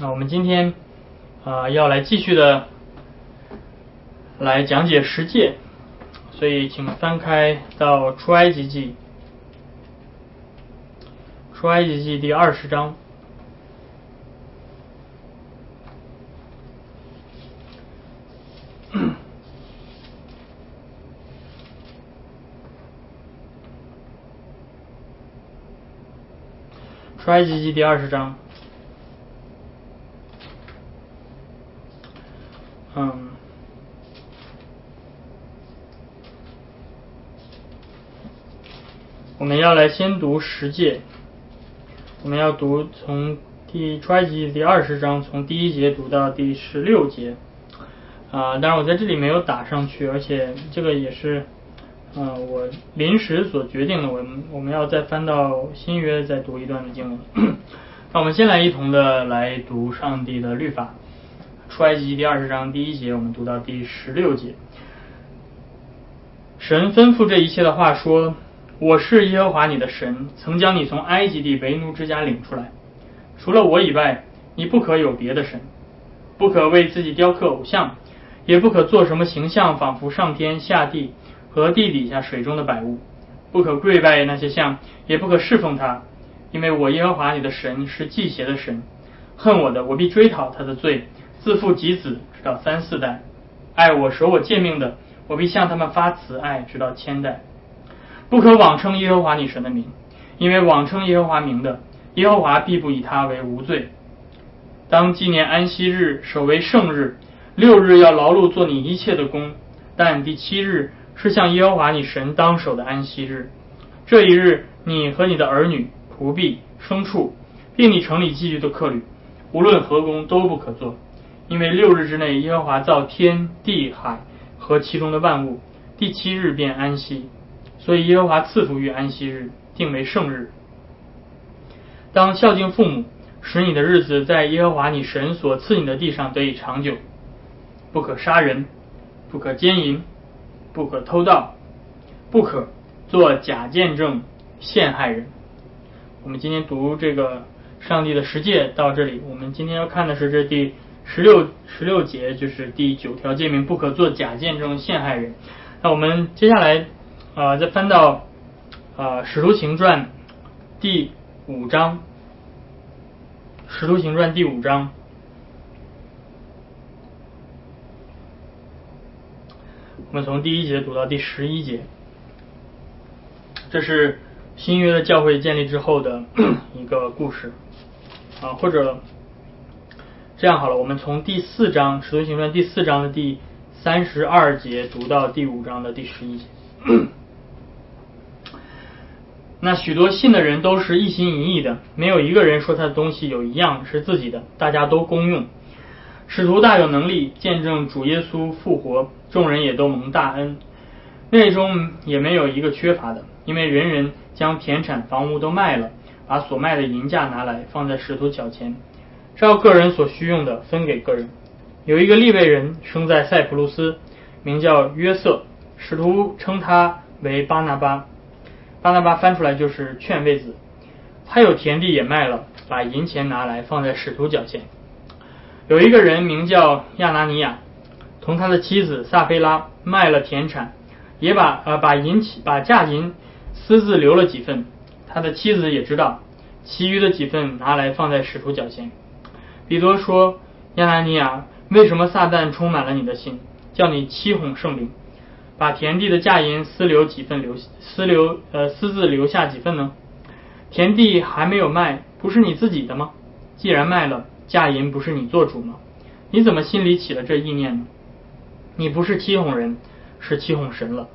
那我们今天啊要来继续的来讲解十诫，所以请翻开到出埃及记，出埃及记第二十章。出埃及记第二十章，嗯，我们要来先读十诫，我们要读从第出埃及记第二十章从第一节读到第十六节，啊，当然我在这里没有打上去，而且这个也是。啊，我临时所决定的，我们我们要再翻到新约再读一段的经文。那我们先来一同的来读上帝的律法，出埃及记第二十章第一节，我们读到第十六节。神吩咐这一切的话说：“我是耶和华你的神，曾将你从埃及地为奴之家领出来。除了我以外，你不可有别的神，不可为自己雕刻偶像，也不可做什么形象，仿佛上天下地。”和地底下水中的百物，不可跪拜那些像，也不可侍奉他，因为我耶和华你的神是祭邪的神，恨我的，我必追讨他的罪，自父及子，直到三四代；爱我守我诫命的，我必向他们发慈爱，直到千代。不可妄称耶和华你神的名，因为妄称耶和华名的，耶和华必不以他为无罪。当纪念安息日，守为圣日，六日要劳碌做你一切的工，但第七日。是向耶和华你神当守的安息日，这一日你和你的儿女、仆婢、牲畜，并你城里寄居的客旅，无论何工都不可做，因为六日之内耶和华造天地海和其中的万物，第七日便安息，所以耶和华赐福于安息日，定为圣日。当孝敬父母，使你的日子在耶和华你神所赐你的地上得以长久，不可杀人，不可奸淫。不可偷盗，不可做假见证陷害人。我们今天读这个上帝的十诫到这里，我们今天要看的是这第十六十六节，就是第九条诫命，不可做假见证陷害人。那我们接下来啊，再翻到啊《使徒行传》第五章，《使徒行传》第五章。我们从第一节读到第十一节，这是新约的教会建立之后的一个故事啊，或者这样好了，我们从第四章《使徒行传》第四章的第三十二节读到第五章的第十一节。那许多信的人都是一心一意的，没有一个人说他的东西有一样是自己的，大家都公用。使徒大有能力见证主耶稣复活，众人也都蒙大恩，内中也没有一个缺乏的，因为人人将田产房屋都卖了，把所卖的银价拿来放在使徒脚前，照个人所需用的分给个人。有一个利未人生在塞浦路斯，名叫约瑟，使徒称他为巴拿巴，巴拿巴翻出来就是劝慰子。他有田地也卖了，把银钱拿来放在使徒脚前。有一个人名叫亚拿尼亚，同他的妻子萨菲拉卖了田产，也把呃把银把价银私自留了几份，他的妻子也知道，其余的几份拿来放在使徒脚前。彼得说：“亚拿尼亚，为什么撒旦充满了你的心，叫你欺哄圣灵，把田地的价银私留几份留私留呃私自留下几份呢？田地还没有卖，不是你自己的吗？既然卖了。”价银不是你做主吗？你怎么心里起了这意念呢？你不是欺哄人，是欺哄神了。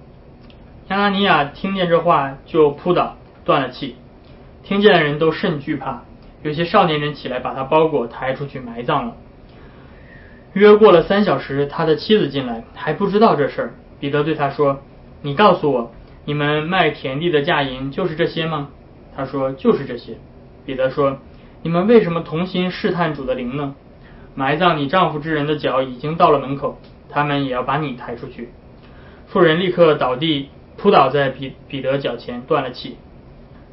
亚拿尼亚听见这话就扑倒，断了气。听见的人都甚惧怕，有些少年人起来把他包裹抬出去埋葬了。约过了三小时，他的妻子进来，还不知道这事儿。彼得对他说：“你告诉我，你们卖田地的价银就是这些吗？”他说：“就是这些。”彼得说。你们为什么同心试探主的灵呢？埋葬你丈夫之人的脚已经到了门口，他们也要把你抬出去。妇人立刻倒地，扑倒在彼彼得脚前，断了气。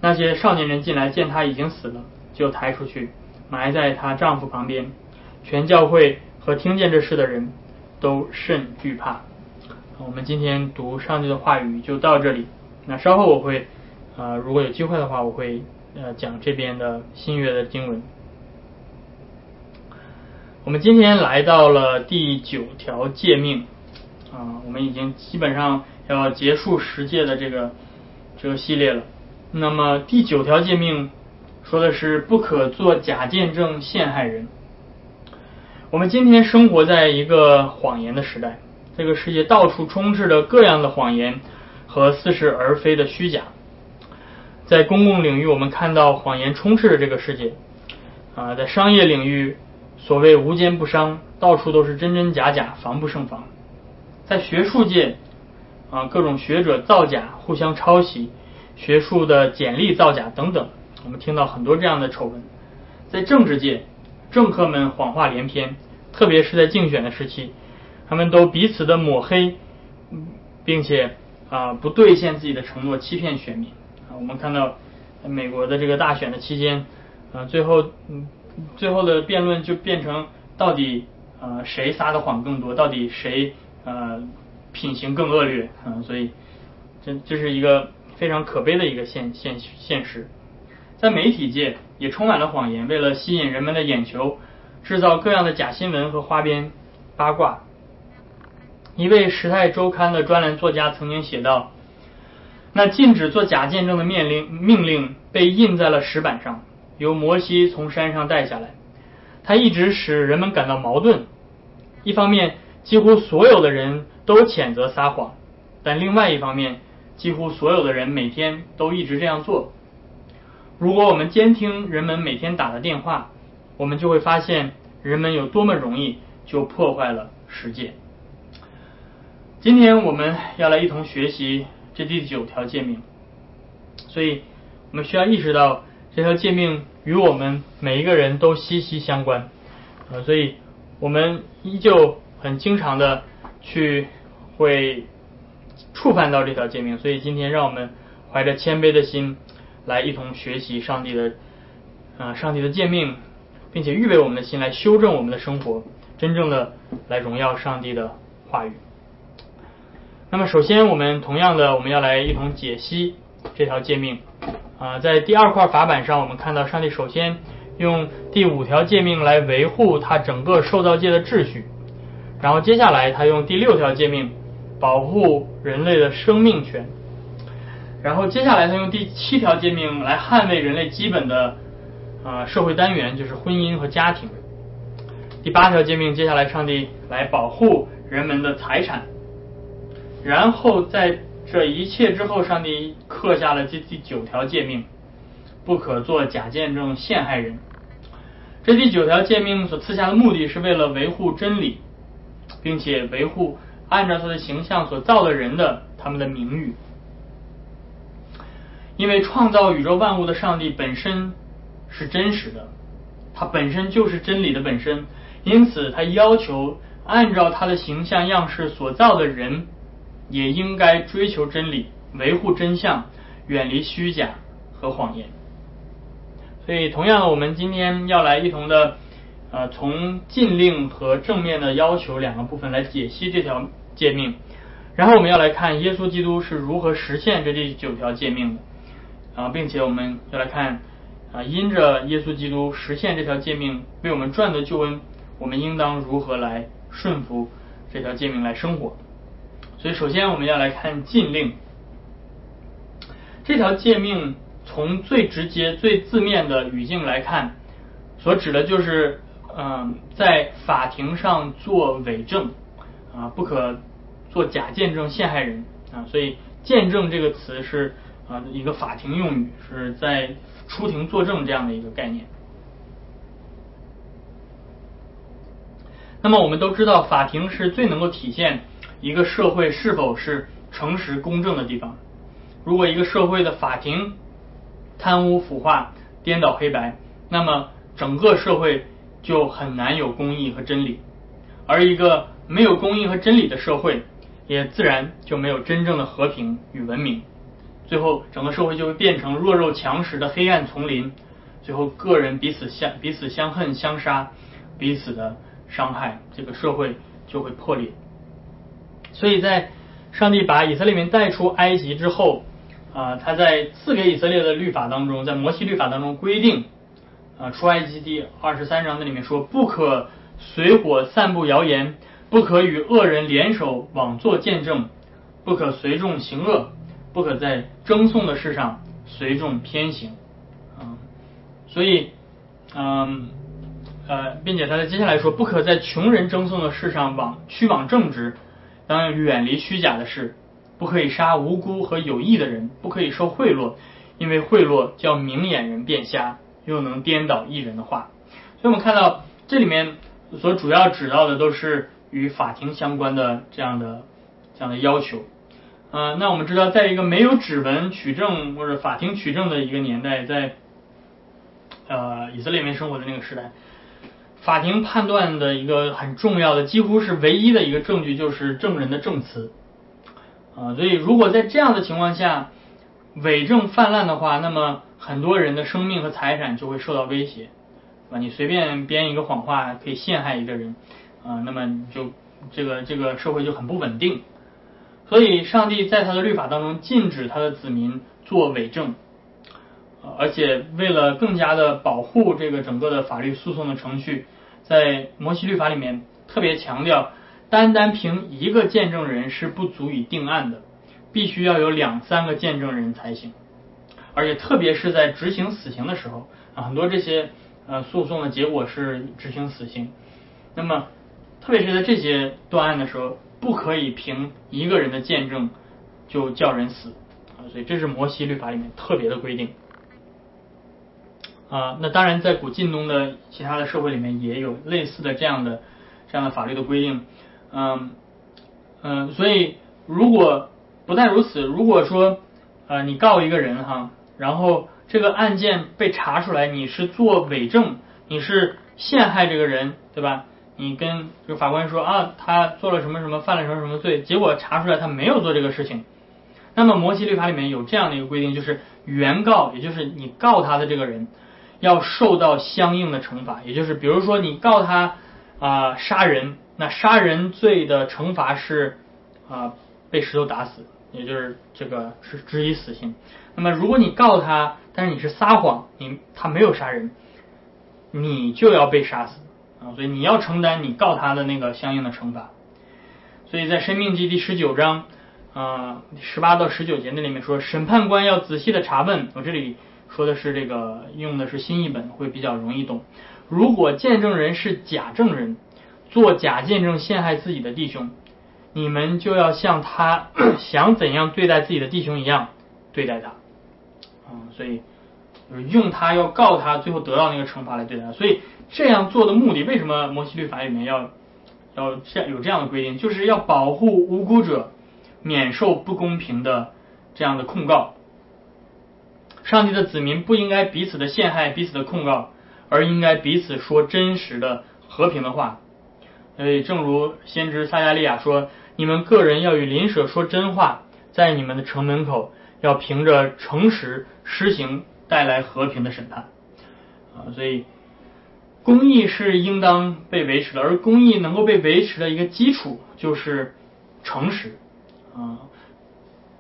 那些少年人进来，见他已经死了，就抬出去，埋在她丈夫旁边。全教会和听见这事的人都甚惧怕。我们今天读上帝的话语就到这里。那稍后我会，呃，如果有机会的话，我会呃讲这边的新约的经文。我们今天来到了第九条诫命，啊，我们已经基本上要结束十诫的这个这个系列了。那么第九条诫命说的是不可做假见证陷害人。我们今天生活在一个谎言的时代，这个世界到处充斥着各样的谎言和似是而非的虚假。在公共领域，我们看到谎言充斥着这个世界，啊，在商业领域。所谓无奸不商，到处都是真真假假，防不胜防。在学术界，啊，各种学者造假，互相抄袭，学术的简历造假等等，我们听到很多这样的丑闻。在政治界，政客们谎话连篇，特别是在竞选的时期，他们都彼此的抹黑，并且啊不兑现自己的承诺，欺骗选民。啊，我们看到美国的这个大选的期间，啊，最后嗯。最后的辩论就变成到底呃谁撒的谎更多，到底谁呃品行更恶劣啊？所以这这是一个非常可悲的一个现现现实。在媒体界也充满了谎言，为了吸引人们的眼球，制造各样的假新闻和花边八卦。一位《时代周刊》的专栏作家曾经写道：“那禁止做假见证的命令命令被印在了石板上。”由摩西从山上带下来，他一直使人们感到矛盾。一方面，几乎所有的人都谴责撒谎，但另外一方面，几乎所有的人每天都一直这样做。如果我们监听人们每天打的电话，我们就会发现人们有多么容易就破坏了世界。今天我们要来一同学习这第九条诫命，所以我们需要意识到。这条诫命与我们每一个人都息息相关，啊，所以我们依旧很经常的去会触犯到这条诫命，所以今天让我们怀着谦卑的心来一同学习上帝的啊上帝的诫命，并且预备我们的心来修正我们的生活，真正的来荣耀上帝的话语。那么首先我们同样的我们要来一同解析这条诫命。啊，在第二块法板上，我们看到上帝首先用第五条诫命来维护他整个受造界的秩序，然后接下来他用第六条诫命保护人类的生命权，然后接下来他用第七条诫命来捍卫人类基本的啊社会单元，就是婚姻和家庭。第八条诫命，接下来上帝来保护人们的财产，然后在。这一切之后，上帝刻下了这第九条诫命，不可做假见证陷害人。这第九条诫命所赐下的目的是为了维护真理，并且维护按照他的形象所造的人的他们的名誉。因为创造宇宙万物的上帝本身是真实的，他本身就是真理的本身，因此他要求按照他的形象样式所造的人。也应该追求真理，维护真相，远离虚假和谎言。所以，同样的，我们今天要来一同的，呃，从禁令和正面的要求两个部分来解析这条诫命。然后，我们要来看耶稣基督是如何实现这第九条诫命的，啊，并且我们要来看，啊，因着耶稣基督实现这条诫命为我们赚得救恩，我们应当如何来顺服这条诫命来生活。所以，首先我们要来看禁令。这条诫命从最直接、最字面的语境来看，所指的就是，嗯，在法庭上做伪证，啊，不可做假见证陷害人，啊，所以“见证”这个词是啊一个法庭用语，是在出庭作证这样的一个概念。那么，我们都知道，法庭是最能够体现。一个社会是否是诚实公正的地方？如果一个社会的法庭贪污腐化、颠倒黑白，那么整个社会就很难有公义和真理。而一个没有公义和真理的社会，也自然就没有真正的和平与文明。最后，整个社会就会变成弱肉强食的黑暗丛林，最后个人彼此相彼此相恨相杀，彼此的伤害，这个社会就会破裂。所以在上帝把以色列民带出埃及之后，啊，他在赐给以色列的律法当中，在摩西律法当中规定，啊，出埃及第二十三章那里面说，不可随火散布谣言，不可与恶人联手枉作见证，不可随众行恶，不可在争讼的事上随众偏行，啊，所以，嗯，呃，并且他在接下来说，不可在穷人争讼的事上往屈枉正直。当远离虚假的事，不可以杀无辜和有益的人，不可以受贿赂，因为贿赂叫明眼人变瞎，又能颠倒艺人的话。所以，我们看到这里面所主要指到的都是与法庭相关的这样的这样的要求。呃，那我们知道，在一个没有指纹取证或者法庭取证的一个年代，在呃以色列人生活的那个时代。法庭判断的一个很重要的，几乎是唯一的一个证据，就是证人的证词啊。所以，如果在这样的情况下，伪证泛滥的话，那么很多人的生命和财产就会受到威胁，啊，你随便编一个谎话可以陷害一个人啊，那么就这个这个社会就很不稳定。所以，上帝在他的律法当中禁止他的子民做伪证，而且为了更加的保护这个整个的法律诉讼的程序。在摩西律法里面特别强调，单单凭一个见证人是不足以定案的，必须要有两三个见证人才行。而且特别是在执行死刑的时候啊，很多这些呃诉讼的结果是执行死刑。那么特别是在这些断案的时候，不可以凭一个人的见证就叫人死啊，所以这是摩西律法里面特别的规定。啊，那当然，在古晋东的其他的社会里面也有类似的这样的这样的法律的规定，嗯嗯，所以如果不但如此，如果说呃你告一个人哈，然后这个案件被查出来你是做伪证，你是陷害这个人，对吧？你跟就法官说啊，他做了什么什么，犯了什么什么罪，结果查出来他没有做这个事情，那么摩西律法里面有这样的一个规定，就是原告，也就是你告他的这个人。要受到相应的惩罚，也就是比如说你告他啊杀人，那杀人罪的惩罚是啊被石头打死，也就是这个是执以死刑。那么如果你告他，但是你是撒谎，你他没有杀人，你就要被杀死啊，所以你要承担你告他的那个相应的惩罚。所以在《生命记》第十九章啊十八到十九节那里面说，审判官要仔细的查问，我这里。说的是这个用的是新译本，会比较容易懂。如果见证人是假证人，做假见证陷害自己的弟兄，你们就要像他想怎样对待自己的弟兄一样对待他。嗯，所以用他要告他，最后得到那个惩罚来对待他。所以这样做的目的，为什么摩西律法里面要要这样有这样的规定，就是要保护无辜者免受不公平的这样的控告。上帝的子民不应该彼此的陷害、彼此的控告，而应该彼此说真实的和平的话。所以，正如先知撒加利亚说：“你们个人要与邻舍说真话，在你们的城门口要凭着诚实施行带来和平的审判。”啊，所以公义是应当被维持的，而公义能够被维持的一个基础就是诚实啊。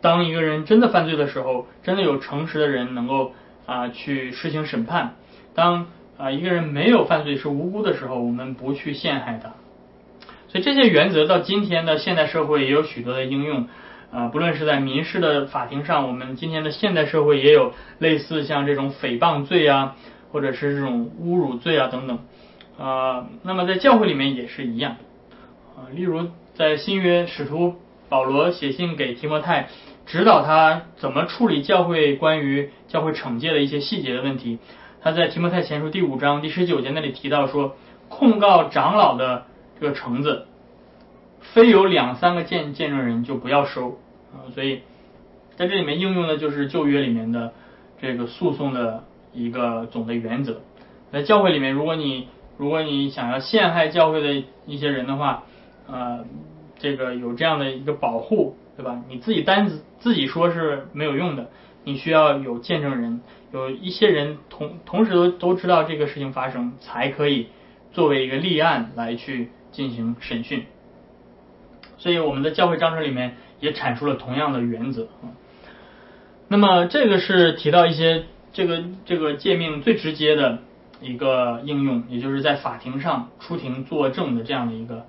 当一个人真的犯罪的时候，真的有诚实的人能够啊去实行审判。当啊一个人没有犯罪是无辜的时候，我们不去陷害他。所以这些原则到今天的现代社会也有许多的应用啊，不论是在民事的法庭上，我们今天的现代社会也有类似像这种诽谤罪啊，或者是这种侮辱罪啊等等啊。那么在教会里面也是一样啊，例如在新约使徒。保罗写信给提摩太，指导他怎么处理教会关于教会惩戒的一些细节的问题。他在提摩太前书第五章第十九节那里提到说，控告长老的这个橙子，非有两三个见见证人就不要收啊。所以在这里面应用的就是旧约里面的这个诉讼的一个总的原则。在教会里面，如果你如果你想要陷害教会的一些人的话，呃。这个有这样的一个保护，对吧？你自己单子自己说是没有用的，你需要有见证人，有一些人同同时都都知道这个事情发生，才可以作为一个立案来去进行审讯。所以我们的教会章程里面也阐述了同样的原则。那么这个是提到一些这个这个诫命最直接的一个应用，也就是在法庭上出庭作证的这样的一个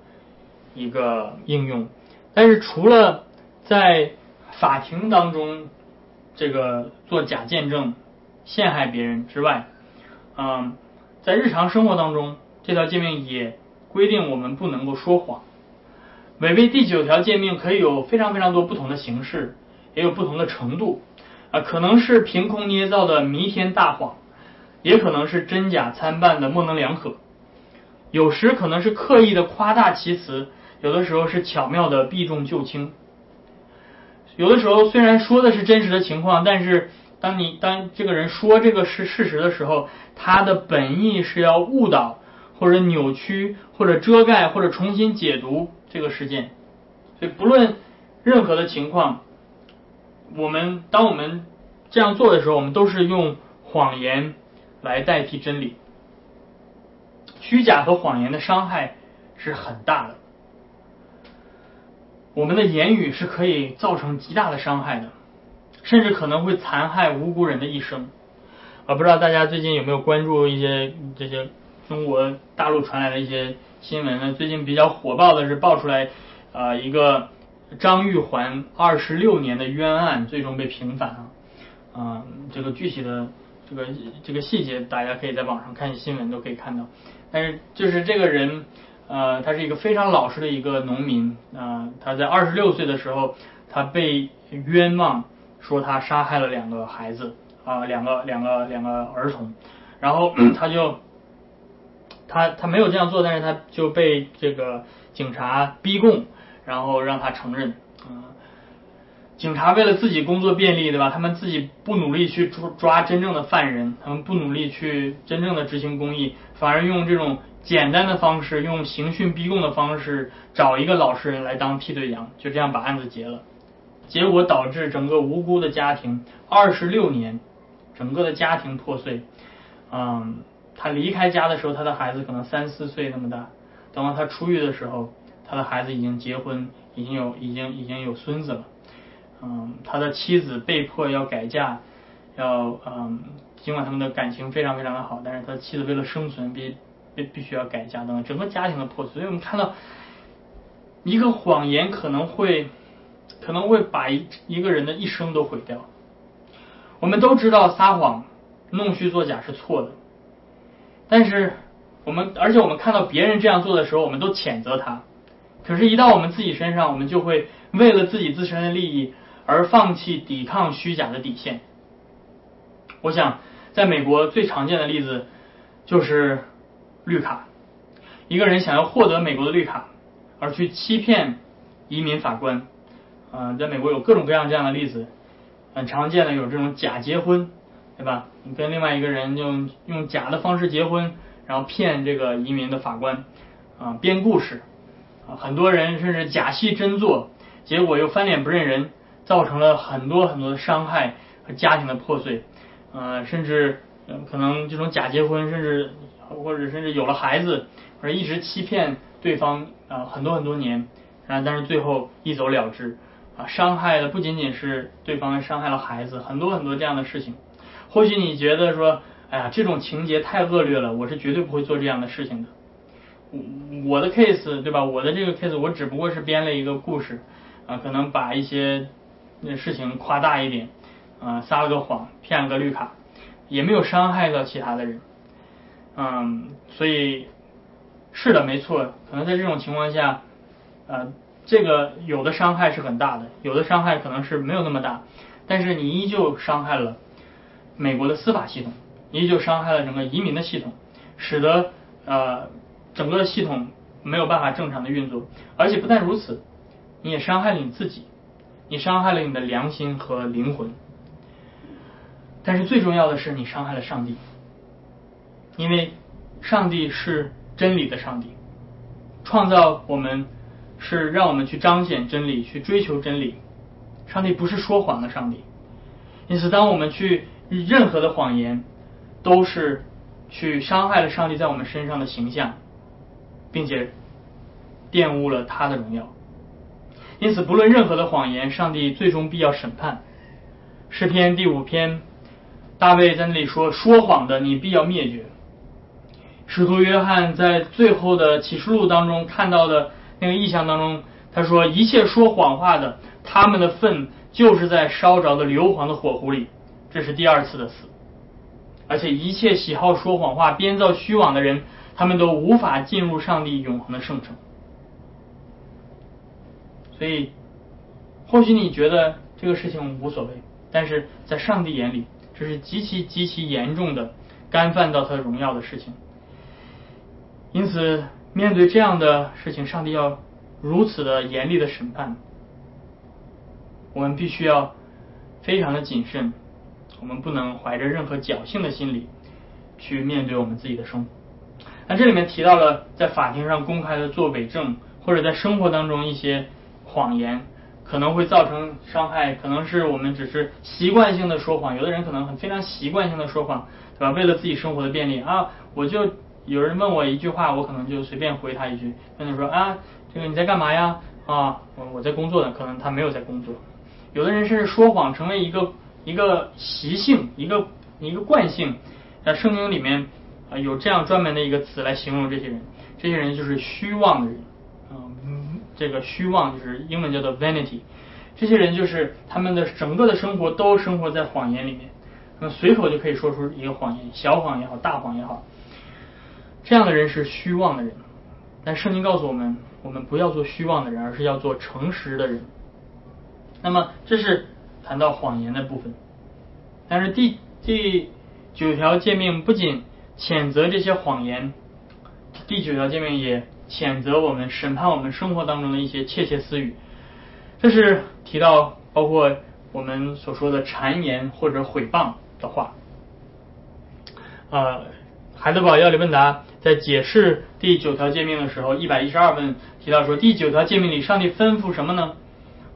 一个应用。但是除了在法庭当中这个做假见证陷害别人之外，嗯，在日常生活当中，这条诫命也规定我们不能够说谎。违背第九条诫命可以有非常非常多不同的形式，也有不同的程度。啊，可能是凭空捏造的弥天大谎，也可能是真假参半的模棱两可，有时可能是刻意的夸大其词，有的时候是巧妙的避重就轻，有的时候虽然说的是真实的情况，但是当你当这个人说这个是事实的时候，他的本意是要误导或者扭曲或者遮盖或者重新解读。这个事件，所以不论任何的情况，我们当我们这样做的时候，我们都是用谎言来代替真理。虚假和谎言的伤害是很大的，我们的言语是可以造成极大的伤害的，甚至可能会残害无辜人的一生。我不知道大家最近有没有关注一些这些中国大陆传来的一些。新闻呢？最近比较火爆的是爆出来，啊，一个张玉环二十六年的冤案最终被平反啊，啊，这个具体的这个这个细节，大家可以在网上看新闻都可以看到。但是就是这个人，呃，他是一个非常老实的一个农民啊，他在二十六岁的时候，他被冤枉说他杀害了两个孩子啊，两个两个两个儿童，然后他就。他 他没有这样做，但是他就被这个警察逼供，然后让他承认。啊，警察为了自己工作便利，对吧？他们自己不努力去抓抓真正的犯人，他们不努力去真正的执行公义，反而用这种简单的方式，用刑讯逼供的方式，找一个老实人来当替罪羊，就这样把案子结了。结果导致整个无辜的家庭二十六年，整个的家庭破碎。嗯。他离开家的时候，他的孩子可能三四岁那么大。等到他出狱的时候，他的孩子已经结婚，已经有已经已经有孙子了。嗯，他的妻子被迫要改嫁，要嗯，尽管他们的感情非常非常的好，但是他妻子为了生存，必必必须要改嫁等等，整个家庭的破碎。所以我们看到，一个谎言可能会可能会把一一个人的一生都毁掉。我们都知道撒谎、弄虚作假是错的。但是我们，而且我们看到别人这样做的时候，我们都谴责他。可是，一到我们自己身上，我们就会为了自己自身的利益而放弃抵抗虚假的底线。我想，在美国最常见的例子就是绿卡。一个人想要获得美国的绿卡，而去欺骗移民法官。嗯，在美国有各种各样这样的例子，很常见的有这种假结婚。对吧？你跟另外一个人用用假的方式结婚，然后骗这个移民的法官啊编故事啊，很多人甚至假戏真做，结果又翻脸不认人，造成了很多很多的伤害和家庭的破碎啊，甚至可能这种假结婚，甚至或者甚至有了孩子，或者一直欺骗对方啊很多很多年，啊但是最后一走了之啊，伤害的不仅仅是对方，伤害了孩子，很多很多这样的事情。或许你觉得说，哎呀，这种情节太恶劣了，我是绝对不会做这样的事情的。我的 case 对吧？我的这个 case 我只不过是编了一个故事，啊，可能把一些那事情夸大一点，啊，撒了个谎，骗了个绿卡，也没有伤害到其他的人。嗯，所以是的，没错，可能在这种情况下，呃，这个有的伤害是很大的，有的伤害可能是没有那么大，但是你依旧伤害了。美国的司法系统依旧伤害了整个移民的系统，使得呃整个系统没有办法正常的运作。而且不但如此，你也伤害了你自己，你伤害了你的良心和灵魂。但是最重要的是，你伤害了上帝，因为上帝是真理的上帝，创造我们是让我们去彰显真理，去追求真理。上帝不是说谎的上帝，因此当我们去。任何的谎言都是去伤害了上帝在我们身上的形象，并且玷污了他的荣耀。因此，不论任何的谎言，上帝最终必要审判。诗篇第五篇，大卫在那里说：“说谎的，你必要灭绝。”使徒约翰在最后的启示录当中看到的那个意象当中，他说：“一切说谎话的，他们的粪就是在烧着的硫磺的火湖里。”这是第二次的死。而且，一切喜好说谎话、编造虚妄的人，他们都无法进入上帝永恒的圣城。所以，或许你觉得这个事情无所谓，但是在上帝眼里，这是极其极其严重的干犯到他荣耀的事情。因此，面对这样的事情，上帝要如此的严厉的审判，我们必须要非常的谨慎，我们不能怀着任何侥幸的心理去面对我们自己的生活。那这里面提到了在法庭上公开的做伪证，或者在生活当中一些谎言，可能会造成伤害，可能是我们只是习惯性的说谎，有的人可能很非常习惯性的说谎，对吧？为了自己生活的便利啊，我就。有人问我一句话，我可能就随便回他一句，跟他说啊，这个你在干嘛呀？啊，我我在工作呢，可能他没有在工作。有的人甚至说谎成为一个一个习性，一个一个惯性。在圣经里面啊，有这样专门的一个词来形容这些人，这些人就是虚妄的人。这个虚妄就是英文叫做 vanity。这些人就是他们的整个的生活都生活在谎言里面，那么随口就可以说出一个谎言，小谎也好，大谎也好。这样的人是虚妄的人，但圣经告诉我们，我们不要做虚妄的人，而是要做诚实的人。那么，这是谈到谎言的部分。但是第第九条诫命不仅谴责这些谎言，第九条诫命也谴责我们审判我们生活当中的一些窃窃私语。这是提到包括我们所说的谗言或者毁谤的话，呃。海德堡要理问答在解释第九条诫命的时候，一百一十二问提到说，第九条诫命里，上帝吩咐什么呢？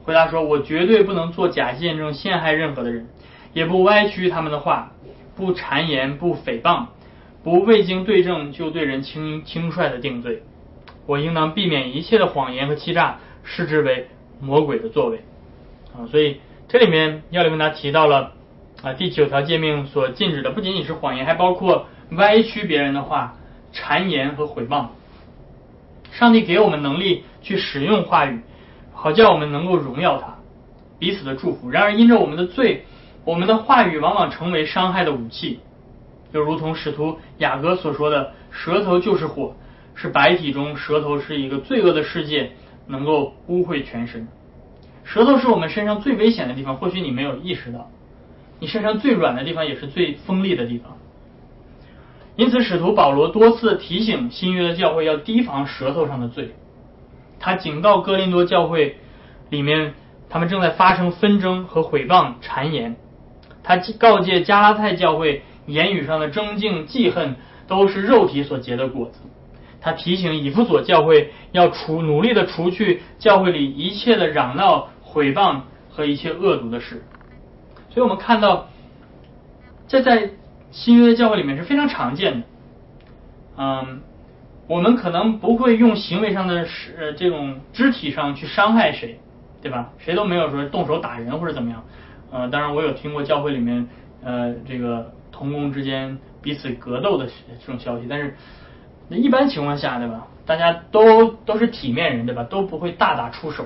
回答说，我绝对不能做假见证陷害任何的人，也不歪曲他们的话，不谗言，不诽谤，不未经对证就对人轻轻率的定罪。我应当避免一切的谎言和欺诈，视之为魔鬼的作为。啊，所以这里面要理问答提到了啊，第九条诫命所禁止的不仅仅是谎言，还包括。歪曲别人的话、谗言和毁谤，上帝给我们能力去使用话语，好叫我们能够荣耀他，彼此的祝福。然而，因着我们的罪，我们的话语往往成为伤害的武器，就如同使徒雅各所说的：“舌头就是火，是白体中舌头是一个罪恶的世界，能够污秽全身。舌头是我们身上最危险的地方，或许你没有意识到，你身上最软的地方也是最锋利的地方。”因此，使徒保罗多次提醒新约的教会要提防舌头上的罪。他警告哥林多教会里面，他们正在发生纷争和毁谤、谗言。他告诫加拉太教会，言语上的争竞、记恨都是肉体所结的果子。他提醒以弗所教会要除努力的除去教会里一切的嚷闹、毁谤和一切恶毒的事。所以我们看到，这在。新约的教会里面是非常常见的，嗯，我们可能不会用行为上的是这种肢体上去伤害谁，对吧？谁都没有说动手打人或者怎么样，呃，当然我有听过教会里面呃这个同工之间彼此格斗的这种消息，但是那一般情况下，对吧？大家都都是体面人，对吧？都不会大打出手，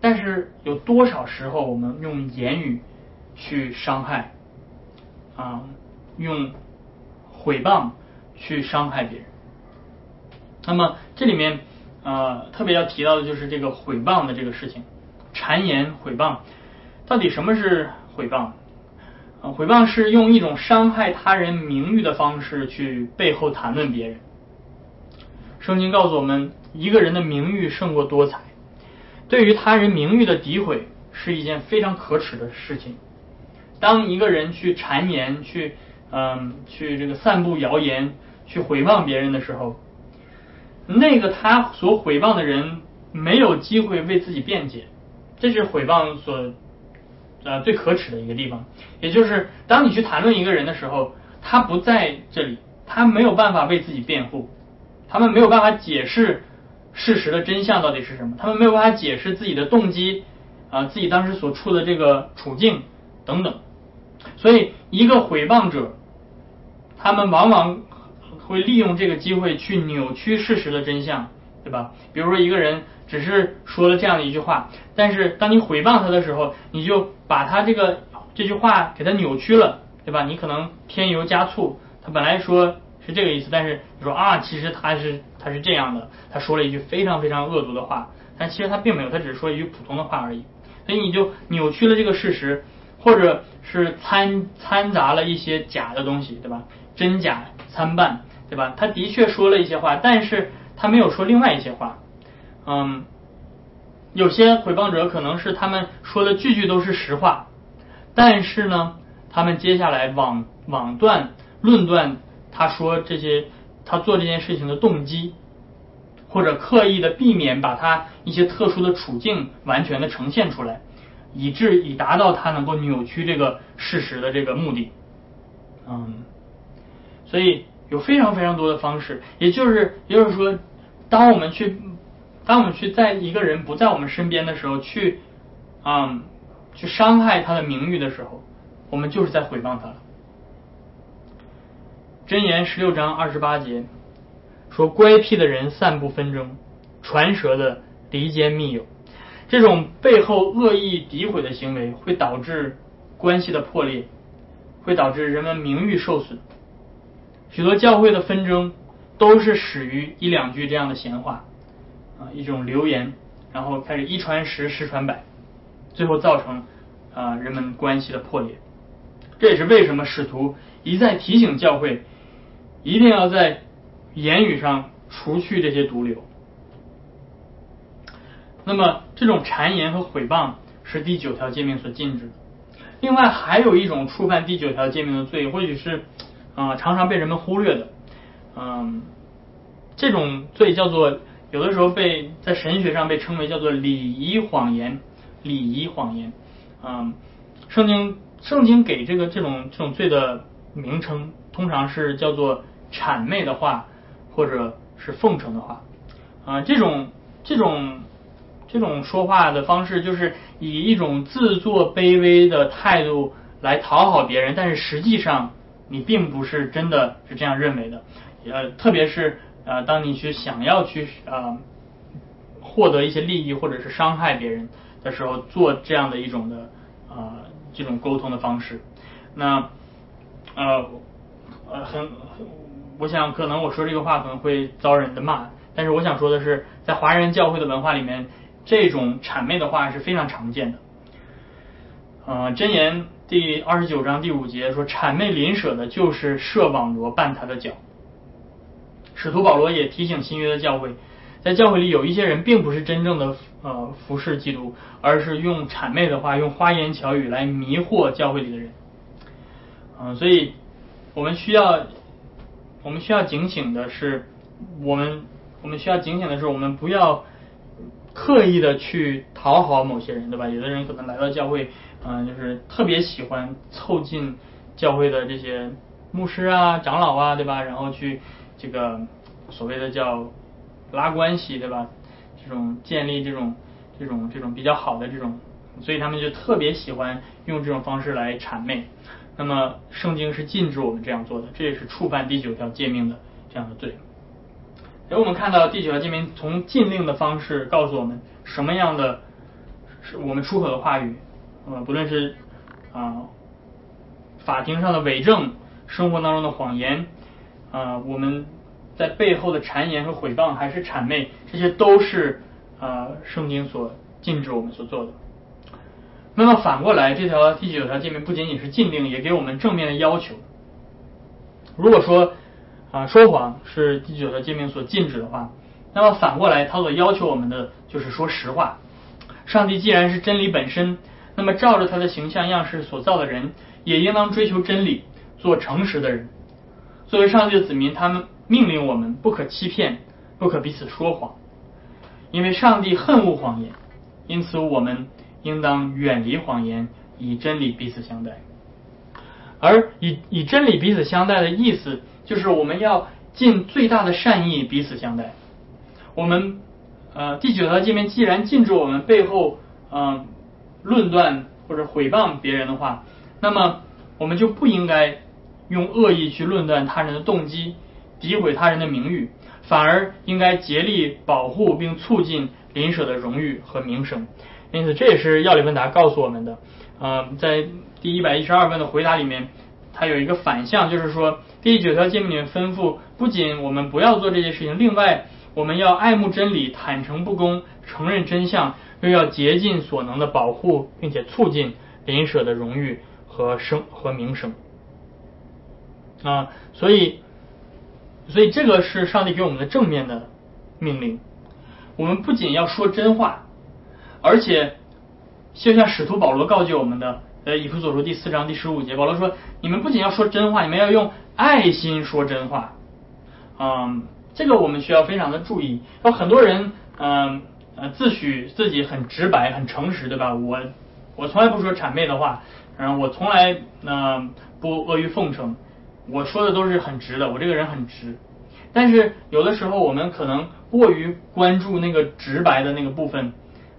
但是有多少时候我们用言语去伤害？啊，用毁谤去伤害别人。那么这里面呃特别要提到的就是这个毁谤的这个事情，谗言毁谤，到底什么是毁谤？毁谤是用一种伤害他人名誉的方式去背后谈论别人。圣经告诉我们，一个人的名誉胜过多财，对于他人名誉的诋毁是一件非常可耻的事情。当一个人去谗言、去嗯、去这个散布谣言、去毁谤别人的时候，那个他所毁谤的人没有机会为自己辩解，这是毁谤所呃最可耻的一个地方，也就是当你去谈论一个人的时候，他不在这里，他没有办法为自己辩护，他们没有办法解释事实的真相到底是什么，他们没有办法解释自己的动机啊，自己当时所处的这个处境等等，所以一个毁谤者，他们往往会利用这个机会去扭曲事实的真相，对吧？比如说一个人。只是说了这样的一句话，但是当你诽谤他的时候，你就把他这个这句话给他扭曲了，对吧？你可能添油加醋，他本来说是这个意思，但是你说啊，其实他是他是这样的，他说了一句非常非常恶毒的话，但其实他并没有，他只是说一句普通的话而已，所以你就扭曲了这个事实，或者是掺掺杂了一些假的东西，对吧？真假参半，对吧？他的确说了一些话，但是他没有说另外一些话。嗯，有些诽谤者可能是他们说的句句都是实话，但是呢，他们接下来网网断论断他说这些他做这件事情的动机，或者刻意的避免把他一些特殊的处境完全的呈现出来，以致以达到他能够扭曲这个事实的这个目的。嗯，所以有非常非常多的方式，也就是也就是说，当我们去。当我们去在一个人不在我们身边的时候，去，嗯，去伤害他的名誉的时候，我们就是在毁谤他了。箴言十六章二十八节说：“乖僻的人散布纷争，传舌的离间密友。”这种背后恶意诋毁的行为会导致关系的破裂，会导致人们名誉受损。许多教会的纷争都是始于一两句这样的闲话。啊，一种流言，然后开始一传十，十传百，最后造成啊人们关系的破裂。这也是为什么使徒一再提醒教会，一定要在言语上除去这些毒瘤。那么，这种谗言和毁谤是第九条诫命所禁止的。另外，还有一种触犯第九条诫命的罪，或许是啊常常被人们忽略的，嗯，这种罪叫做。有的时候被在神学上被称为叫做礼仪谎言，礼仪谎言，嗯，圣经圣经给这个这种这种罪的名称，通常是叫做谄媚的话，或者是奉承的话，啊，这种这种这种说话的方式，就是以一种自作卑微的态度来讨好别人，但是实际上你并不是真的是这样认为的，呃，特别是。呃，当你去想要去啊获得一些利益或者是伤害别人的时候，做这样的一种的啊这种沟通的方式，那呃呃很，我想可能我说这个话可能会遭人的骂，但是我想说的是，在华人教会的文化里面，这种谄媚的话是非常常见的。呃，箴言第二十九章第五节说，谄媚邻舍的，就是设网罗绊他的脚。使徒保罗也提醒新约的教会，在教会里有一些人并不是真正的呃服侍基督，而是用谄媚的话、用花言巧语来迷惑教会里的人。嗯，所以我们需要我们需要警醒的是，我们我们需要警醒的是，我们不要刻意的去讨好某些人，对吧？有的人可能来到教会，嗯，就是特别喜欢凑近教会的这些牧师啊、长老啊，对吧？然后去。这个所谓的叫拉关系，对吧？这种建立这种这种这种比较好的这种，所以他们就特别喜欢用这种方式来谄媚。那么圣经是禁止我们这样做的，这也是触犯第九条诫命的这样的罪。所以我们看到第九条诫命从禁令的方式告诉我们什么样的是我们出口的话语，呃，不论是啊法庭上的伪证，生活当中的谎言。啊，我们在背后的谗言和毁谤，还是谄媚，这些都是啊圣经所禁止我们所做的。那么反过来，这条第九条诫命不仅仅是禁令，也给我们正面的要求。如果说啊说谎是第九条诫命所禁止的话，那么反过来，他所要求我们的就是说实话。上帝既然是真理本身，那么照着他的形象样式所造的人，也应当追求真理，做诚实的人。作为上帝的子民，他们命令我们不可欺骗，不可彼此说谎，因为上帝恨恶谎言，因此我们应当远离谎言，以真理彼此相待。而以以真理彼此相待的意思，就是我们要尽最大的善意彼此相待。我们呃第九条诫命既然禁止我们背后嗯论断或者毁谤别人的话，那么我们就不应该用恶意去论断他人的动机，诋毁他人的名誉，反而应该竭力保护并促进邻舍的荣誉和名声。因此，这也是药理问答告诉我们的。呃，在第一百一十二问的回答里面，它有一个反向，就是说第九条诫命里面吩咐，不仅我们不要做这些事情，另外我们要爱慕真理，坦诚不公，承认真相，又要竭尽所能的保护并且促进邻舍的荣誉和声和名声。啊，所以，所以这个是上帝给我们的正面的命令。我们不仅要说真话，而且就像使徒保罗告诫我们的，呃，以弗所书第四章第十五节，保罗说：“你们不仅要说真话，你们要用爱心说真话。”嗯，这个我们需要非常的注意。有很多人，嗯，呃自诩自己很直白、很诚实，对吧？我我从来不说谄媚的话，然后我从来嗯不阿谀奉承。我说的都是很直的，我这个人很直，但是有的时候我们可能过于关注那个直白的那个部分，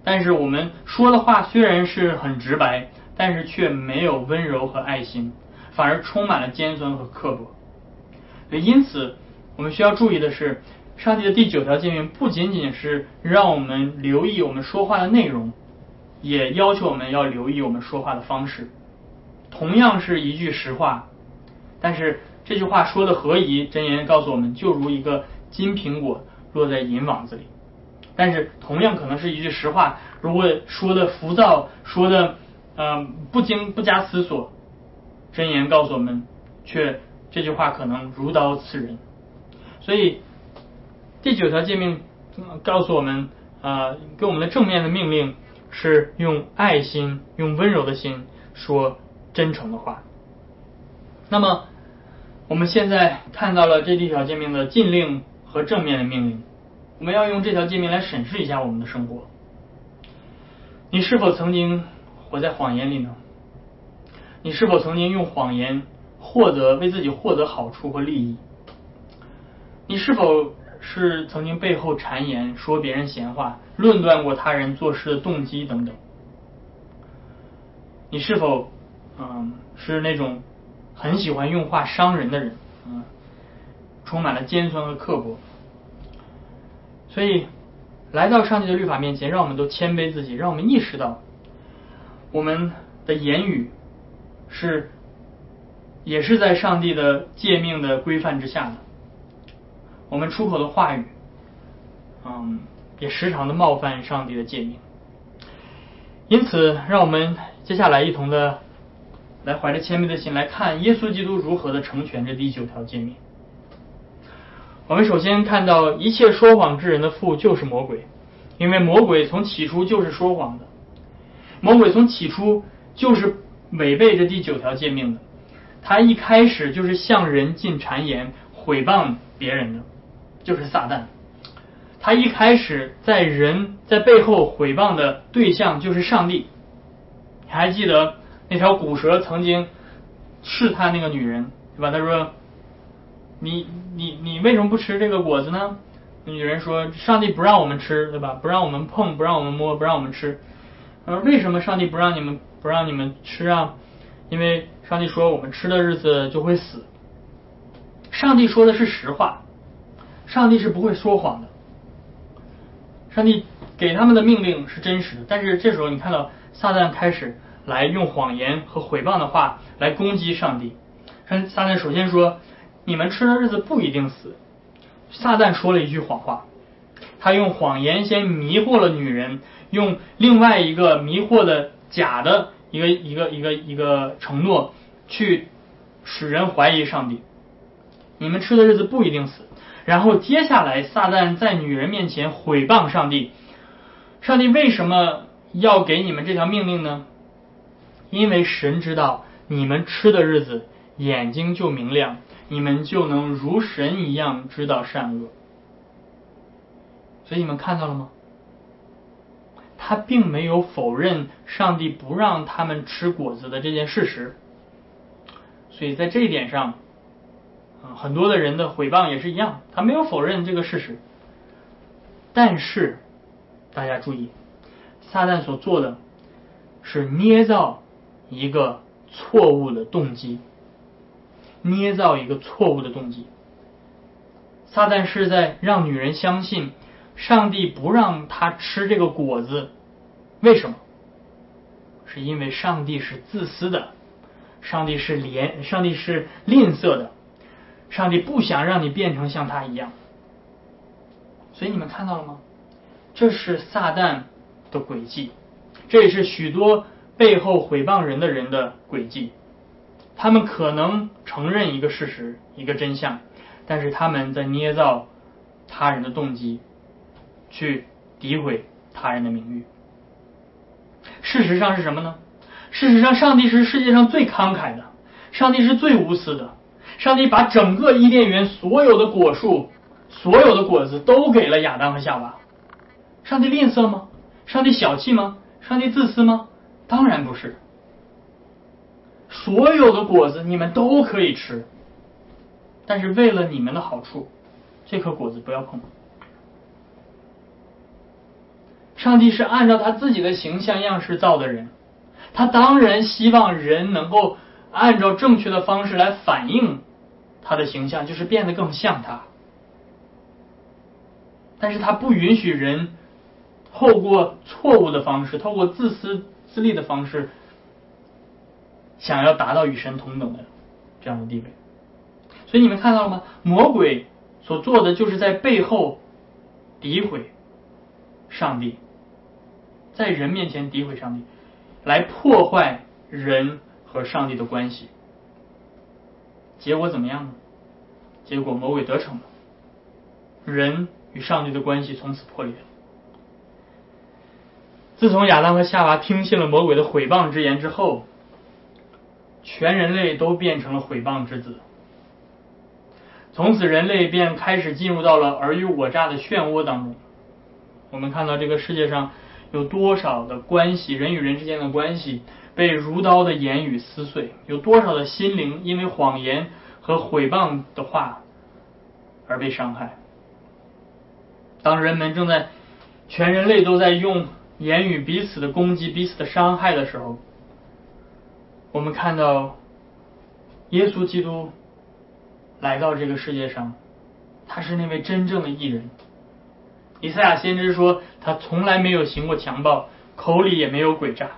但是我们说的话虽然是很直白，但是却没有温柔和爱心，反而充满了尖酸和刻薄。因此，我们需要注意的是，上帝的第九条诫命不仅仅是让我们留意我们说话的内容，也要求我们要留意我们说话的方式。同样是一句实话。但是这句话说的何宜？真言告诉我们，就如一个金苹果落在银网子里。但是同样可能是一句实话，如果说的浮躁，说的嗯不经不加思索，真言告诉我们，却这句话可能如刀刺人。所以第九条诫命告诉我们，啊，给我们的正面的命令是用爱心、用温柔的心说真诚的话。那么，我们现在看到了这第一条诫命的禁令和正面的命令，我们要用这条诫命来审视一下我们的生活。你是否曾经活在谎言里呢？你是否曾经用谎言获得为自己获得好处和利益？你是否是曾经背后谗言说别人闲话，论断过他人做事的动机等等？你是否嗯是那种？很喜欢用话伤人的人，嗯，充满了尖酸和刻薄，所以来到上帝的律法面前，让我们都谦卑自己，让我们意识到我们的言语是也是在上帝的诫命的规范之下的，我们出口的话语，嗯，也时常的冒犯上帝的诫命，因此，让我们接下来一同的。来怀着谦卑的心来看耶稣基督如何的成全这第九条诫命。我们首先看到一切说谎之人的父就是魔鬼，因为魔鬼从起初就是说谎的，魔鬼从起初就是违背这第九条诫命的，他一开始就是向人进谗言毁谤别人的，就是撒旦。他一开始在人在背后毁谤的对象就是上帝，你还记得？那条古蛇曾经试探那个女人，对吧？他说：“你你你为什么不吃这个果子呢？”女人说：“上帝不让我们吃，对吧？不让我们碰，不让我们摸，不让我们吃。”他说：“为什么上帝不让你们不让你们吃啊？因为上帝说我们吃的日子就会死。上帝说的是实话，上帝是不会说谎的。上帝给他们的命令是真实的，但是这时候你看到撒旦开始。”来用谎言和毁谤的话来攻击上帝。撒旦首先说：“你们吃的日子不一定死。”撒旦说了一句谎话，他用谎言先迷惑了女人，用另外一个迷惑的假的一个一个一个一个承诺去使人怀疑上帝。你们吃的日子不一定死。然后接下来，撒旦在女人面前毁谤上帝。上帝为什么要给你们这条命令呢？因为神知道你们吃的日子，眼睛就明亮，你们就能如神一样知道善恶。所以你们看到了吗？他并没有否认上帝不让他们吃果子的这件事实。所以在这一点上，很多的人的诽谤也是一样，他没有否认这个事实。但是大家注意，撒旦所做的是捏造一个错误的动机，捏造一个错误的动机。撒旦是在让女人相信，上帝不让她吃这个果子，为什么？是因为上帝是自私的，上帝是廉，上帝是吝啬的，上帝不想让你变成像他一样。所以你们看到了吗？这是撒旦的诡计，这也是许多背后毁谤人的人的诡计。他们可能承认一个事实，一个真相。但是他们在捏造他人的动机，去诋毁他人的名誉。事实上是什么呢？事实上，上帝是世界上最慷慨的，上帝是最无私的。上帝把整个伊甸园所有的果树、所有的果子都给了亚当和夏娃。上帝吝啬吗？上帝小气吗？上帝自私吗？当然不是。所有的果子你们都可以吃。但是为了你们的好处，这颗果子不要碰。上帝是按照他自己的形象样式造的人，他当然希望人能够按照正确的方式来反映他的形象，就是变得更像他。但是他不允许人透过错误的方式，透过自私自利的方式，想要达到与神同等的这样的地位。所以你们看到了吗？魔鬼所做的就是在背后诋毁上帝，在人面前诋毁上帝，来破坏人和上帝的关系。结果怎么样呢？结果魔鬼得逞了，人与上帝的关系从此破裂。自从亚当和夏娃听信了魔鬼的毁谤之言之后，全人类都变成了毁谤之子。从此，人类便开始进入到了尔虞我诈的漩涡当中。我们看到这个世界上有多少的关系，人与人之间的关系被如刀的言语撕碎，有多少的心灵因为谎言和毁谤的话而被伤害。当人们正在全人类都在用言语彼此的攻击、彼此的伤害的时候，我们看到耶稣基督。来到这个世界上，他是那位真正的艺人。以赛亚先知说，他从来没有行过强暴，口里也没有诡诈。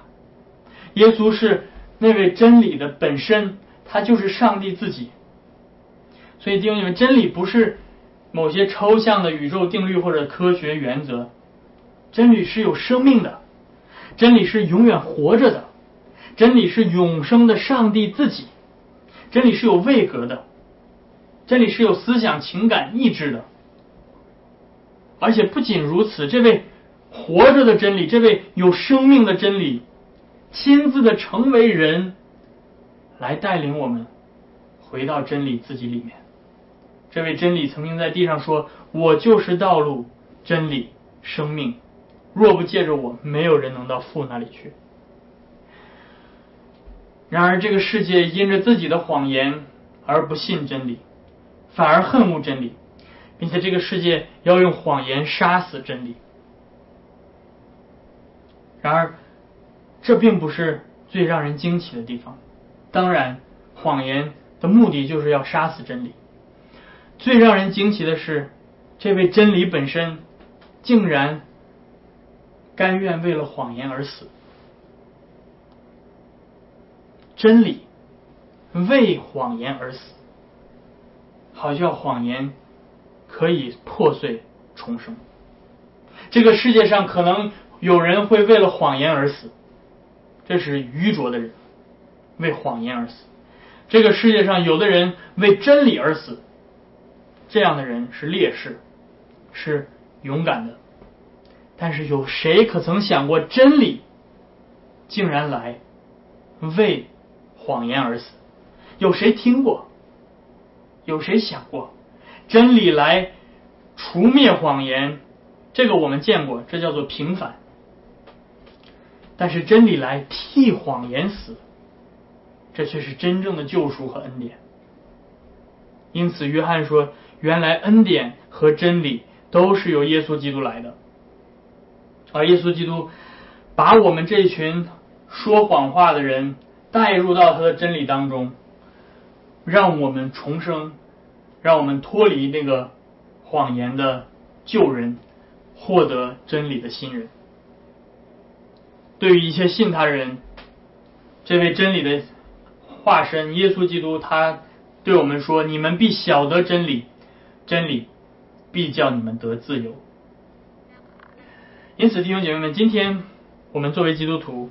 耶稣是那位真理的本身，他就是上帝自己。所以弟兄姐妹，真理不是某些抽象的宇宙定律或者科学原则，真理是有生命的，真理是永远活着的，真理是永生的上帝自己，真理是有位格的。真理是有思想、情感、意志的，而且不仅如此，这位活着的真理，这位有生命的真理，亲自的成为人，来带领我们回到真理自己里面。这位真理曾经在地上说：“我就是道路、真理、生命，若不借着我，没有人能到父那里去。”然而，这个世界因着自己的谎言而不信真理。反而恨恶真理，并且这个世界要用谎言杀死真理。然而，这并不是最让人惊奇的地方。当然，谎言的目的就是要杀死真理。最让人惊奇的是，这位真理本身竟然甘愿为了谎言而死。真理为谎言而死。好像谎言可以破碎重生。这个世界上可能有人会为了谎言而死，这是愚拙的人为谎言而死。这个世界上有的人为真理而死，这样的人是烈士，是勇敢的。但是有谁可曾想过真理竟然来为谎言而死？有谁听过？有谁想过，真理来除灭谎言？这个我们见过，这叫做平反。但是真理来替谎言死，这却是真正的救赎和恩典。因此，约翰说：“原来恩典和真理都是由耶稣基督来的，而耶稣基督把我们这群说谎话的人带入到他的真理当中，让我们重生，让我们脱离那个谎言的旧人，获得真理的新人。对于一切信他人，这位真理的化身耶稣基督，他。”对我们说：“你们必晓得真理，真理必叫你们得自由。”因此，弟兄姐妹们，今天我们作为基督徒，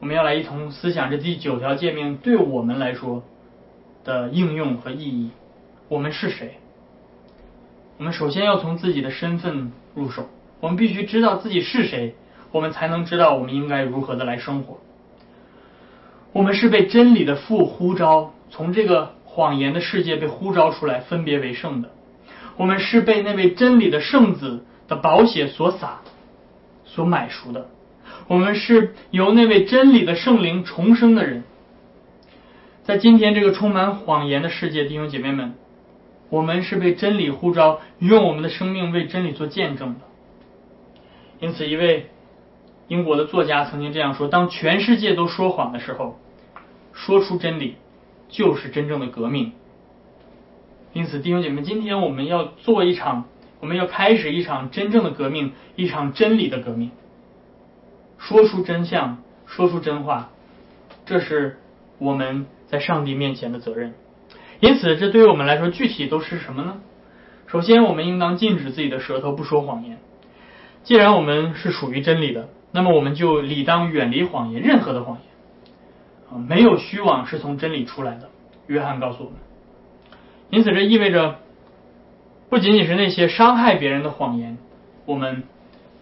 我们要来一同思想这第九条诫命对我们来说的应用和意义。我们是谁？我们首先要从自己的身份入手。我们必须知道自己是谁，我们才能知道我们应该如何的来生活。我们是被真理的父呼召。从这个谎言的世界被呼召出来，分别为圣的，我们是被那位真理的圣子的宝血所洒、所买赎的，我们是由那位真理的圣灵重生的人。在今天这个充满谎言的世界，弟兄姐妹们，我们是被真理呼召，用我们的生命为真理做见证的。因此，一位英国的作家曾经这样说：“当全世界都说谎的时候，说出真理。”就是真正的革命。因此，弟兄姐妹，今天我们要做一场，我们要开始一场真正的革命，一场真理的革命。说出真相，说出真话，这是我们在上帝面前的责任。因此，这对于我们来说，具体都是什么呢？首先，我们应当禁止自己的舌头不说谎言。既然我们是属于真理的，那么我们就理当远离谎言，任何的谎言。啊，没有虚妄是从真理出来的。约翰告诉我们，因此这意味着，不仅仅是那些伤害别人的谎言，我们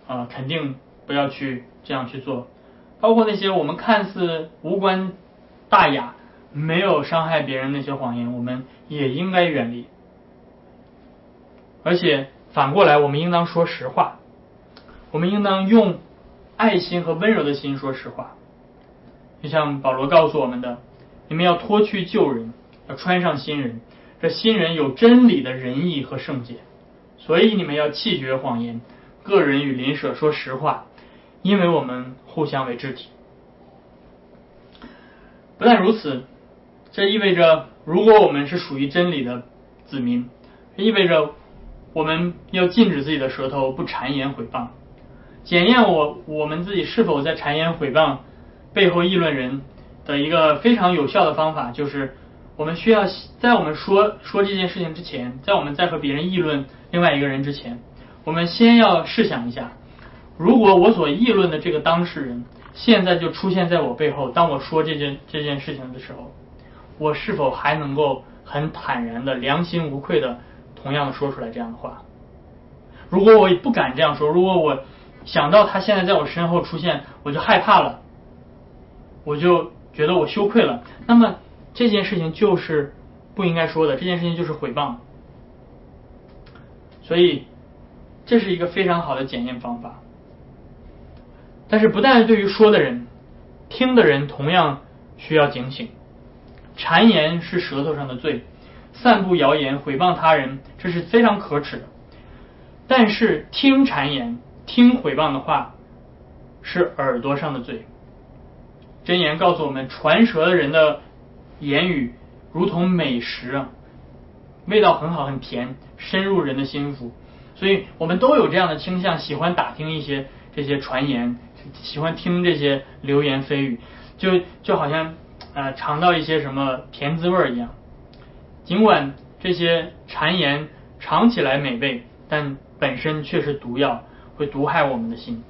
啊肯定不要去这样去做，包括那些我们看似无关大雅、没有伤害别人那些谎言，我们也应该远离。而且反过来，我们应当说实话，我们应当用爱心和温柔的心说实话。就像保罗告诉我们的，你们要脱去旧人，要穿上新人。这新人有真理的仁义和圣洁，所以你们要弃绝谎言，个人与邻舍说实话，因为我们互相为肢体。不但如此，这意味着，如果我们是属于真理的子民，意味着我们要禁止自己的舌头不谗言毁谤，检验我我们自己是否在谗言毁谤。背后议论人的一个非常有效的方法，就是我们需要在我们说说这件事情之前，在我们在和别人议论另外一个人之前，我们先要试想一下，如果我所议论的这个当事人现在就出现在我背后，当我说这件这件事情的时候，我是否还能够很坦然的、良心无愧的同样说出来这样的话？如果我不敢这样说，如果我想到他现在在我身后出现，我就害怕了。我就觉得我羞愧了，那么这件事情就是不应该说的，这件事情就是诽谤，所以这是一个非常好的检验方法。但是不但对于说的人，听的人同样需要警醒。谗言是舌头上的罪，散布谣言诽谤他人，这是非常可耻的。但是听谗言、听诽谤的话，是耳朵上的罪。箴言告诉我们，传舌的人的言语如同美食啊，味道很好，很甜，深入人的心腹。所以我们都有这样的倾向，喜欢打听一些这些传言，喜欢听这些流言蜚语，就就好像呃尝到一些什么甜滋味一样。尽管这些谗言尝起来美味，但本身却是毒药，会毒害我们的心。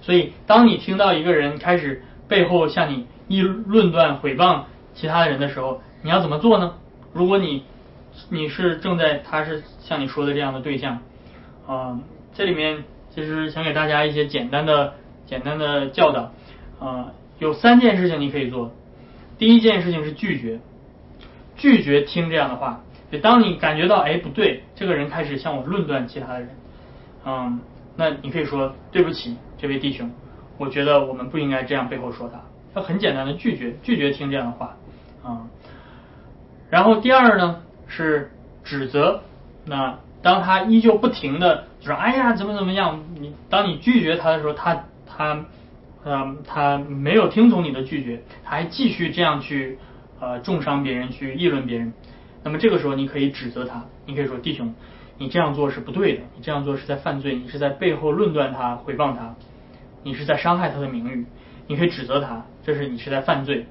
所以，当你听到一个人开始，背后向你议论断诽谤其他人的时候，你要怎么做呢？如果你你是正在他是像你说的这样的对象，啊，这里面其实想给大家一些简单的简单的教导，啊，有三件事情你可以做。第一件事情是拒绝，拒绝听这样的话。就当你感觉到哎不对，这个人开始向我论断其他的人，嗯，那你可以说对不起，这位弟兄。我觉得我们不应该这样背后说他，他很简单的拒绝，拒绝听这样的话啊。然后第二呢是指责，那当他依旧不停的就说哎呀怎么怎么样，你当你拒绝他的时候，他他嗯他没有听从你的拒绝，他还继续这样去呃重伤别人，去议论别人。那么这个时候你可以指责他，你可以说弟兄，你这样做是不对的，你这样做是在犯罪，你是在背后论断他，诽谤他。你是在伤害他的名誉，你可以指责他，这是你是在犯罪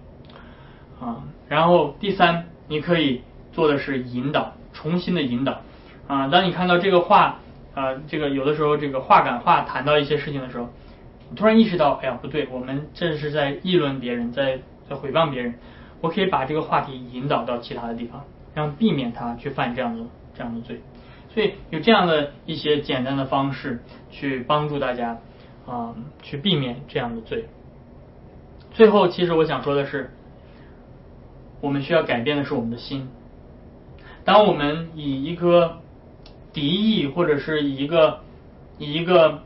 啊。然后第三，你可以做的是引导，重新的引导啊。当你看到这个话啊，这个有的时候这个话赶话谈到一些事情的时候，你突然意识到，哎呀不对，我们这是在议论别人，在在诽谤别人。我可以把这个话题引导到其他的地方，让避免他去犯这样的这样的罪。所以有这样的一些简单的方式去帮助大家。啊，去避免这样的罪。最后，其实我想说的是，我们需要改变的是我们的心。当我们以一颗敌意或者是以一个以一个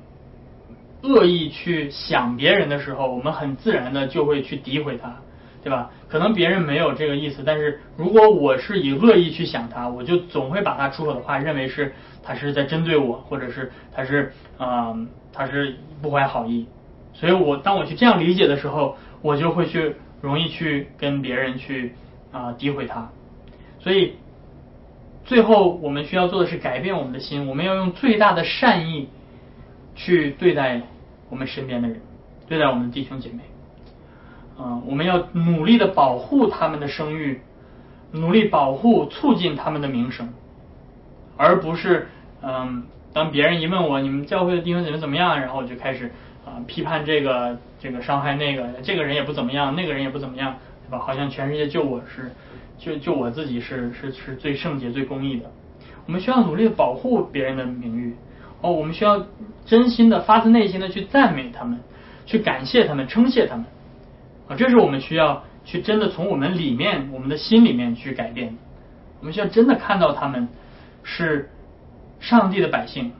恶意去想别人的时候，我们很自然的就会去诋毁他，对吧？可能别人没有这个意思，但是如果我是以恶意去想他，我就总会把他出口的话认为是他是在针对我，或者是他是啊。他是不怀好意，所以我当我去这样理解的时候，我就会去容易去跟别人去啊诋毁他。所以最后我们需要做的是改变我们的心，我们要用最大的善意去对待我们身边的人，对待我们的弟兄姐妹。啊，我们要努力的保护他们的声誉，努力保护促进他们的名声，而不是嗯。当别人一问我你们教会的弟兄姐妹怎么样，然后我就开始啊批判这个这个伤害那个，这个人也不怎么样，那个人也不怎么样，对吧？好像全世界就我是就就我自己是是是最圣洁最公义的。我们需要努力的保护别人的名誉哦，我们需要真心的发自内心的去赞美他们，去感谢他们，称谢他们啊，这是我们需要去真的从我们里面我们的心里面去改变。我们需要真的看到他们是。上帝的百姓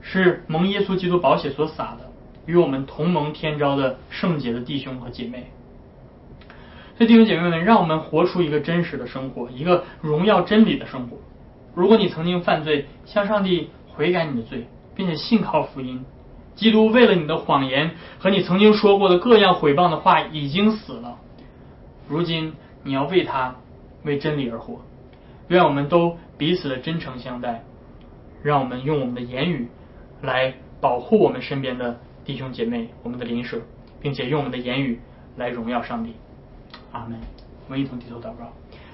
是蒙耶稣基督宝血所洒的，与我们同蒙天朝的圣洁的弟兄和姐妹。所以弟兄姐妹们，让我们活出一个真实的生活，一个荣耀真理的生活。如果你曾经犯罪，向上帝悔改你的罪，并且信靠福音，基督为了你的谎言和你曾经说过的各样毁谤的话已经死了。如今你要为他为真理而活。愿我们都彼此的真诚相待。让我们用我们的言语来保护我们身边的弟兄姐妹，我们的邻舍，并且用我们的言语来荣耀上帝。阿门。我们一同低头祷告。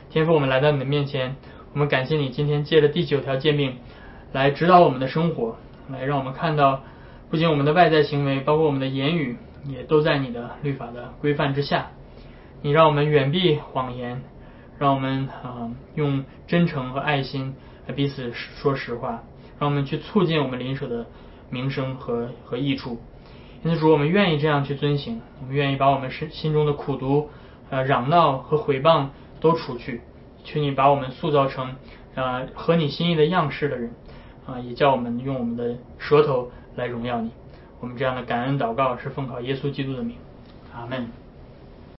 天父，我们来到你的面前，我们感谢你今天借着第九条诫命来指导我们的生活，来让我们看到，不仅我们的外在行为，包括我们的言语，也都在你的律法的规范之下。你让我们远避谎言，让我们啊用真诚和爱心来彼此说实话。让我们去促进我们邻舍的名声和和益处，因此主，我们愿意这样去遵行，我们愿意把我们心心中的苦毒、呃嚷闹和毁谤都除去，求你把我们塑造成啊合你心意的样式的人啊，也叫我们用我们的舌头来荣耀你。我们这样的感恩祷告是奉靠耶稣基督的名，阿门。